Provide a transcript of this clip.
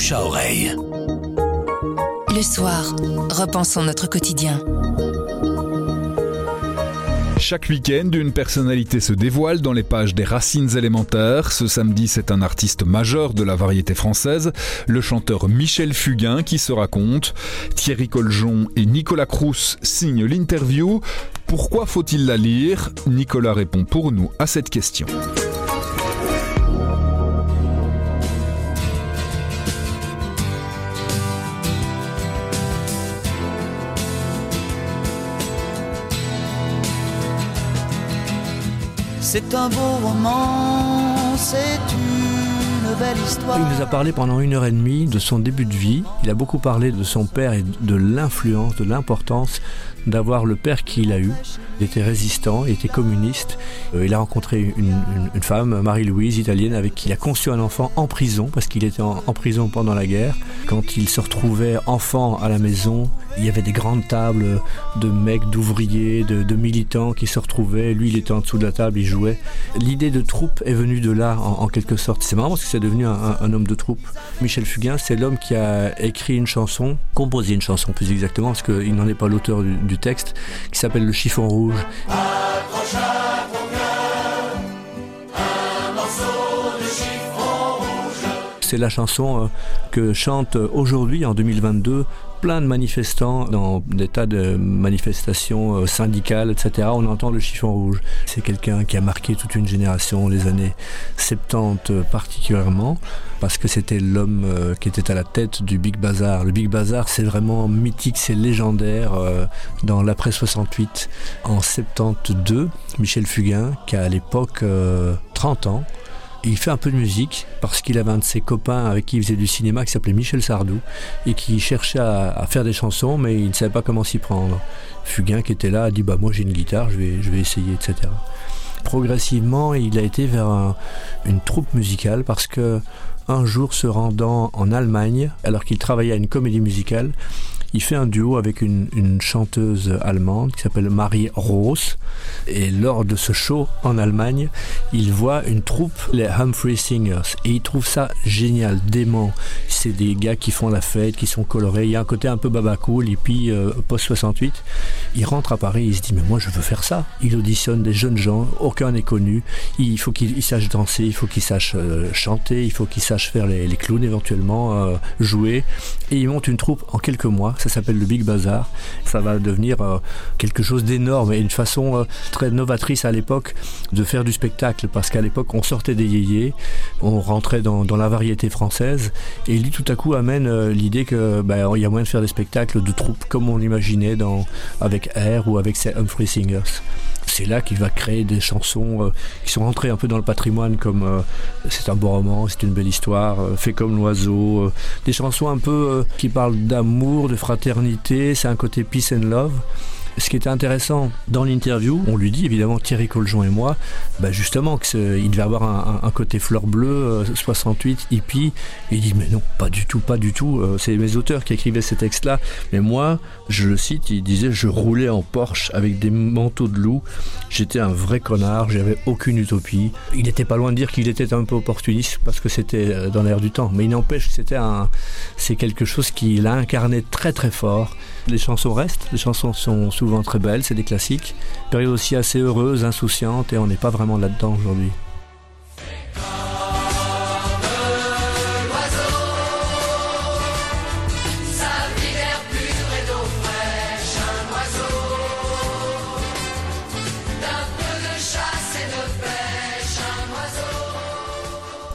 bouche à oreille. Le soir, repensons notre quotidien. Chaque week-end, une personnalité se dévoile dans les pages des Racines élémentaires. Ce samedi, c'est un artiste majeur de la variété française, le chanteur Michel Fugain qui se raconte. Thierry Coljon et Nicolas Crous signent l'interview. Pourquoi faut-il la lire? Nicolas répond pour nous à cette question. C'est un beau roman, c'est Il nous a parlé pendant une heure et demie de son début de vie. Il a beaucoup parlé de son père et de l'influence, de l'importance d'avoir le père qu'il a eu. Il était résistant, il était communiste. Euh, il a rencontré une, femme, Marie-Louise, italienne, avec qui il a conçu un enfant en prison, parce qu'il était en, prison pendant la guerre. Quand il se retrouvait enfant à la maison, il y avait des grandes tables de mecs, d'ouvriers, de, militants qui se retrouvaient. Lui, il était en dessous de la table, il jouait. L'idée de troupe est venue de là, en, quelque sorte. C'est marrant parce que devenu un, homme de troupe. Michel Fugain, c'est l'homme qui a écrit une chanson, composé une chanson plus exactement, parce qu'il n'en est pas l'auteur du texte qui s'appelle Le chiffon rouge. C'est la chanson euh, que chante aujourd'hui, en 2022, plein de manifestants dans des tas de manifestations euh, syndicales, etc. On entend le chiffon rouge. C'est quelqu'un qui a marqué toute une génération, les années 70 euh, particulièrement, parce que c'était l'homme qui était à la tête du Big Bazar. Le Big Bazar, c'est vraiment mythique, c'est légendaire. Dans l'après 68, en 72, Michel Fugain, qui a à l'époque 30 ans, il fait un peu de musique parce qu'il avait un de ses copains avec qui il faisait du cinéma qui s'appelait Michel Sardou et qui cherchait à, faire des chansons mais il ne savait pas comment s'y prendre. Fugain qui était là a dit bah moi j'ai une guitare, je vais, je vais essayer, etc. Progressivement, il a été vers une troupe musicale parce que un jour se rendant en Allemagne, alors qu'il travaillait à une comédie musicale, il fait un duo avec une, chanteuse allemande qui s'appelle Marie Rose. Et lors de ce show en Allemagne, il voit une troupe, les Humphrey Singers. Et il trouve ça génial, dément. C'est des gars qui font la fête, qui sont colorés. Il y a un côté un peu babacool, hippie, euh, post-68. Il rentre à Paris, il se dit, mais moi je veux faire ça. Il auditionne des jeunes gens, aucun n'est connu. Il faut qu'il sache danser, il faut qu'il sache euh, chanter, il faut qu'il sache faire les, clowns éventuellement, euh, jouer. Et il monte une troupe en quelques mois ça s'appelle le Big Bazar. Ça va devenir euh, quelque chose d'énorme et une façon euh, très novatrice à l'époque de faire du spectacle parce qu'à l'époque on sortait des yéyés, on rentrait dans, la variété française et lui tout à coup amène euh, l'idée que bah, il y a moyen de faire des spectacles de troupes comme on l'imaginait avec Air ou avec Humphrey Singers c'est là qu'il va créer des chansons qui sont rentrées un peu dans le patrimoine comme c'est un beau roman, c'est une belle histoire, fait comme l'oiseau, des chansons un peu qui parlent d'amour, de fraternité, c'est un côté peace and love. Ce qui était intéressant dans l'interview, on lui dit évidemment Thierry Coljon et moi, bah justement qu'il devait avoir un, côté fleur bleue, 68, euh, hippie. Il dit mais non, pas du tout, pas du tout. Euh, c'est mes auteurs qui écrivaient ces textes-là. Mais moi, je le cite, il disait je roulais en Porsche avec des manteaux de loup. J'étais un vrai connard, j'avais aucune utopie. Il n'était pas loin de dire qu'il était un peu opportuniste parce que c'était euh, dans l'air du temps. Mais il n'empêche que c'était un, c'est quelque chose qu'il a incarné très très fort. Les chansons restent, les chansons sont très belles, c'est des classiques. Période aussi assez heureuse, insouciante, et on n'est pas vraiment là-dedans aujourd'hui.